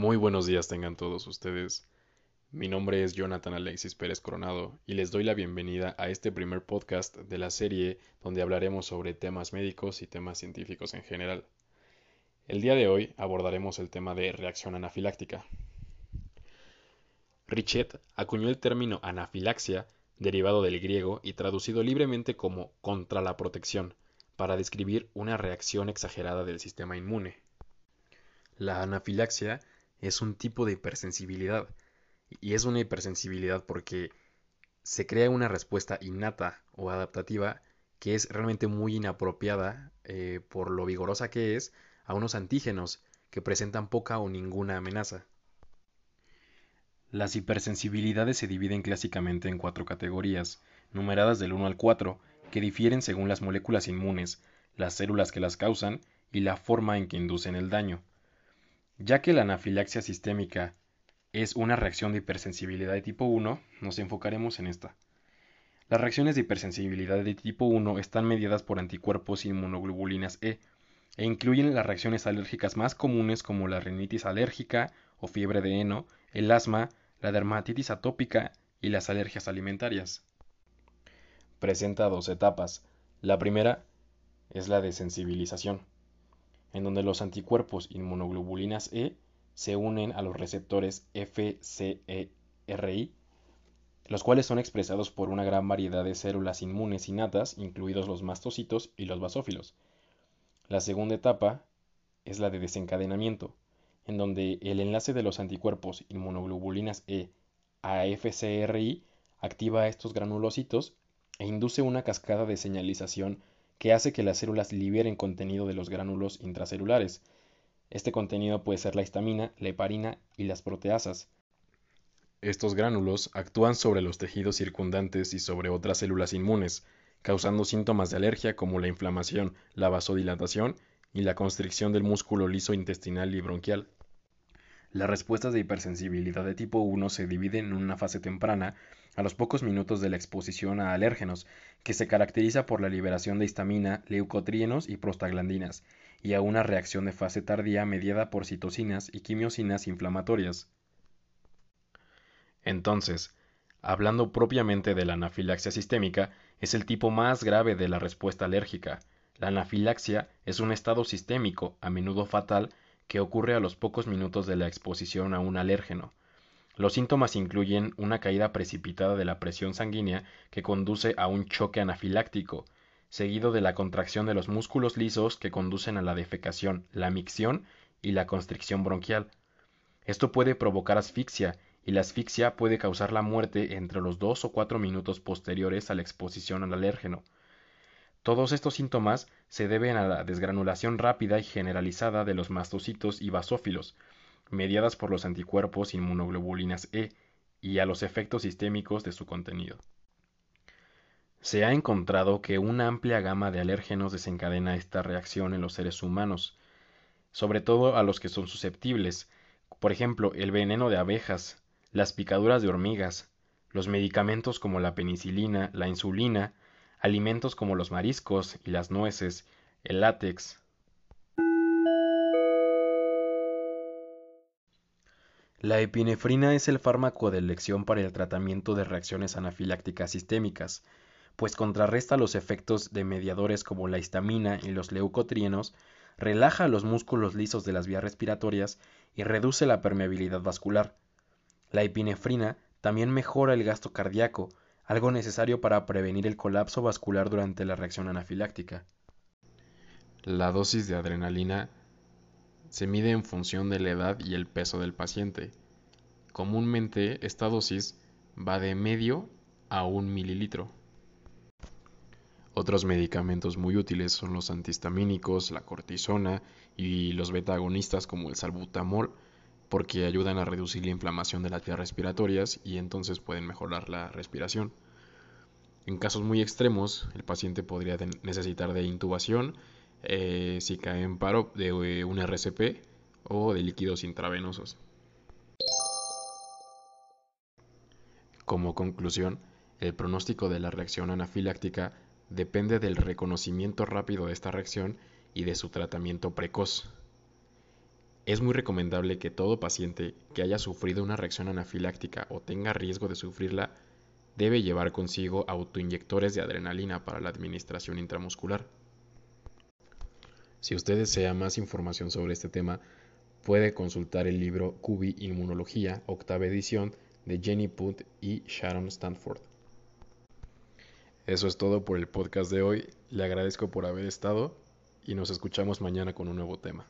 Muy buenos días tengan todos ustedes. Mi nombre es Jonathan Alexis Pérez Coronado y les doy la bienvenida a este primer podcast de la serie donde hablaremos sobre temas médicos y temas científicos en general. El día de hoy abordaremos el tema de reacción anafiláctica. Richet acuñó el término anafilaxia, derivado del griego y traducido libremente como contra la protección, para describir una reacción exagerada del sistema inmune. La anafilaxia es un tipo de hipersensibilidad, y es una hipersensibilidad porque se crea una respuesta innata o adaptativa que es realmente muy inapropiada eh, por lo vigorosa que es a unos antígenos que presentan poca o ninguna amenaza. Las hipersensibilidades se dividen clásicamente en cuatro categorías, numeradas del 1 al 4, que difieren según las moléculas inmunes, las células que las causan y la forma en que inducen el daño. Ya que la anafilaxia sistémica es una reacción de hipersensibilidad de tipo 1, nos enfocaremos en esta. Las reacciones de hipersensibilidad de tipo 1 están mediadas por anticuerpos inmunoglobulinas E e incluyen las reacciones alérgicas más comunes como la rinitis alérgica o fiebre de heno, el asma, la dermatitis atópica y las alergias alimentarias. Presenta dos etapas. La primera es la de sensibilización, en donde los anticuerpos inmunoglobulinas E se unen a los receptores FCERI, los cuales son expresados por una gran variedad de células inmunes innatas, incluidos los mastocitos y los basófilos. La segunda etapa es la de desencadenamiento, en donde el enlace de los anticuerpos inmunoglobulinas E a FCRI activa estos granulocitos e induce una cascada de señalización que hace que las células liberen contenido de los gránulos intracelulares, este contenido puede ser la histamina, la heparina y las proteasas. Estos gránulos actúan sobre los tejidos circundantes y sobre otras células inmunes, causando síntomas de alergia como la inflamación, la vasodilatación y la constricción del músculo liso intestinal y bronquial. Las respuestas de hipersensibilidad de tipo 1 se dividen en una fase temprana, a los pocos minutos de la exposición a alérgenos, que se caracteriza por la liberación de histamina, leucotrienos y prostaglandinas, y a una reacción de fase tardía mediada por citocinas y quimiosinas inflamatorias. Entonces, hablando propiamente de la anafilaxia sistémica, es el tipo más grave de la respuesta alérgica. La anafilaxia es un estado sistémico, a menudo fatal, que ocurre a los pocos minutos de la exposición a un alérgeno. Los síntomas incluyen una caída precipitada de la presión sanguínea que conduce a un choque anafiláctico, seguido de la contracción de los músculos lisos que conducen a la defecación, la micción y la constricción bronquial. Esto puede provocar asfixia, y la asfixia puede causar la muerte entre los dos o cuatro minutos posteriores a la exposición al alérgeno. Todos estos síntomas se deben a la desgranulación rápida y generalizada de los mastocitos y basófilos, mediadas por los anticuerpos inmunoglobulinas E, y a los efectos sistémicos de su contenido. Se ha encontrado que una amplia gama de alérgenos desencadena esta reacción en los seres humanos, sobre todo a los que son susceptibles, por ejemplo, el veneno de abejas, las picaduras de hormigas, los medicamentos como la penicilina, la insulina, alimentos como los mariscos y las nueces, el látex. La epinefrina es el fármaco de elección para el tratamiento de reacciones anafilácticas sistémicas, pues contrarresta los efectos de mediadores como la histamina y los leucotrienos, relaja los músculos lisos de las vías respiratorias y reduce la permeabilidad vascular. La epinefrina también mejora el gasto cardíaco, algo necesario para prevenir el colapso vascular durante la reacción anafiláctica. La dosis de adrenalina se mide en función de la edad y el peso del paciente. Comúnmente esta dosis va de medio a un mililitro. Otros medicamentos muy útiles son los antihistamínicos, la cortisona y los beta-agonistas como el salbutamol, porque ayudan a reducir la inflamación de las vías respiratorias y entonces pueden mejorar la respiración. En casos muy extremos, el paciente podría necesitar de intubación eh, si cae en paro de eh, un RCP o de líquidos intravenosos. Como conclusión, el pronóstico de la reacción anafiláctica depende del reconocimiento rápido de esta reacción y de su tratamiento precoz. Es muy recomendable que todo paciente que haya sufrido una reacción anafiláctica o tenga riesgo de sufrirla debe llevar consigo autoinyectores de adrenalina para la administración intramuscular. Si usted desea más información sobre este tema, puede consultar el libro Cubi Inmunología, octava edición, de Jenny Punt y Sharon Stanford. Eso es todo por el podcast de hoy. Le agradezco por haber estado y nos escuchamos mañana con un nuevo tema.